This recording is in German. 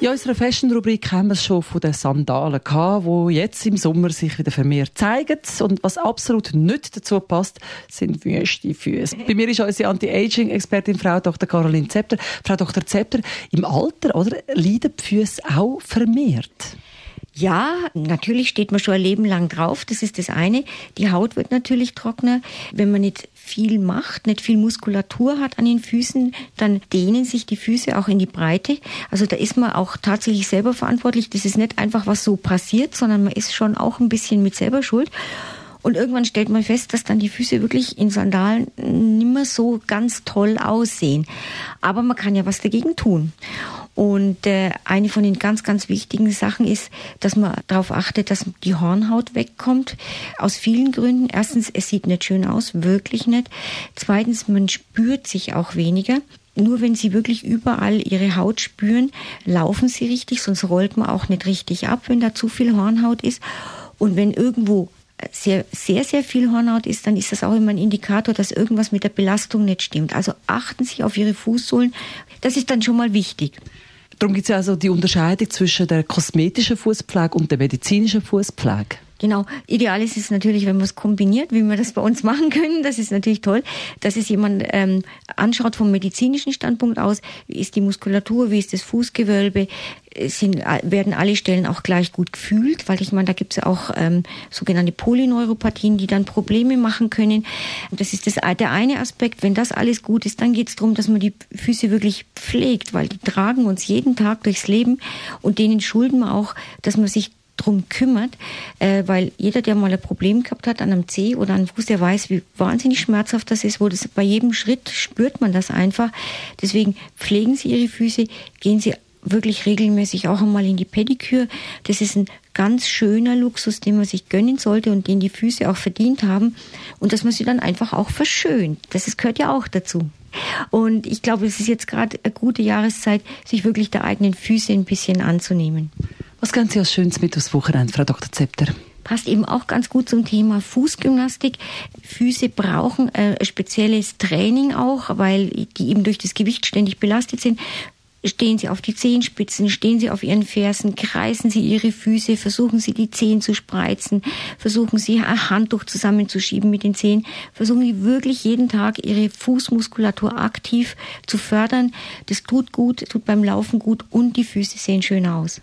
in unserer Fashion-Rubrik haben wir es schon von den Sandalen gehabt, die jetzt im Sommer sich wieder vermehrt zeigen. Und was absolut nicht dazu passt, sind wüste Füße. Bei mir ist unsere Anti-Aging-Expertin Frau Dr. Caroline Zepter. Frau Dr. Zepter, im Alter oder, leiden die Füße auch vermehrt? Ja, natürlich steht man schon ein Leben lang drauf. Das ist das eine. Die Haut wird natürlich trockener. Wenn man nicht viel macht, nicht viel Muskulatur hat an den Füßen, dann dehnen sich die Füße auch in die Breite. Also da ist man auch tatsächlich selber verantwortlich. Das ist nicht einfach was so passiert, sondern man ist schon auch ein bisschen mit selber schuld. Und irgendwann stellt man fest, dass dann die Füße wirklich in Sandalen nimmer so ganz toll aussehen. Aber man kann ja was dagegen tun. Und äh, eine von den ganz, ganz wichtigen Sachen ist, dass man darauf achtet, dass die Hornhaut wegkommt. Aus vielen Gründen. Erstens, es sieht nicht schön aus, wirklich nicht. Zweitens, man spürt sich auch weniger. Nur wenn Sie wirklich überall Ihre Haut spüren, laufen Sie richtig, sonst rollt man auch nicht richtig ab, wenn da zu viel Hornhaut ist. Und wenn irgendwo sehr, sehr, sehr viel Hornhaut ist, dann ist das auch immer ein Indikator, dass irgendwas mit der Belastung nicht stimmt. Also achten Sie auf Ihre Fußsohlen. Das ist dann schon mal wichtig. Darum gibt es ja also die Unterscheidung zwischen der kosmetischen Fußpflege und der medizinischen Fußpflege. Genau. Ideal ist es natürlich, wenn man es kombiniert, wie wir das bei uns machen können. Das ist natürlich toll, dass es jemand ähm, anschaut vom medizinischen Standpunkt aus. Wie ist die Muskulatur? Wie ist das Fußgewölbe? Sind, äh, werden alle Stellen auch gleich gut gefühlt? Weil ich meine, da gibt es ja auch ähm, sogenannte Polyneuropathien, die dann Probleme machen können. Das ist das, der eine Aspekt. Wenn das alles gut ist, dann geht es darum, dass man die Füße wirklich pflegt, weil die tragen uns jeden Tag durchs Leben und denen schulden wir auch, dass man sich drum kümmert, äh, weil jeder, der mal ein Problem gehabt hat an einem Zeh oder an einem Fuß, der weiß, wie wahnsinnig schmerzhaft das ist, wo das bei jedem Schritt spürt man das einfach. Deswegen pflegen Sie Ihre Füße, gehen Sie wirklich regelmäßig auch einmal in die Pediküre. Das ist ein ganz schöner Luxus, den man sich gönnen sollte und den die Füße auch verdient haben und dass man sie dann einfach auch verschönt. Das ist, gehört ja auch dazu. Und ich glaube, es ist jetzt gerade eine gute Jahreszeit, sich wirklich der eigenen Füße ein bisschen anzunehmen. Was ganz Sie Schönes mit aufs Wochenende, Frau Dr. Zepter? passt eben auch ganz gut zum Thema Fußgymnastik. Füße brauchen äh, spezielles Training auch, weil die eben durch das Gewicht ständig belastet sind. Stehen Sie auf die Zehenspitzen, stehen Sie auf Ihren Fersen, kreisen Sie Ihre Füße, versuchen Sie die Zehen zu spreizen, versuchen Sie ein Handtuch zusammenzuschieben mit den Zehen, versuchen Sie wirklich jeden Tag Ihre Fußmuskulatur aktiv zu fördern. Das tut gut, tut beim Laufen gut und die Füße sehen schön aus.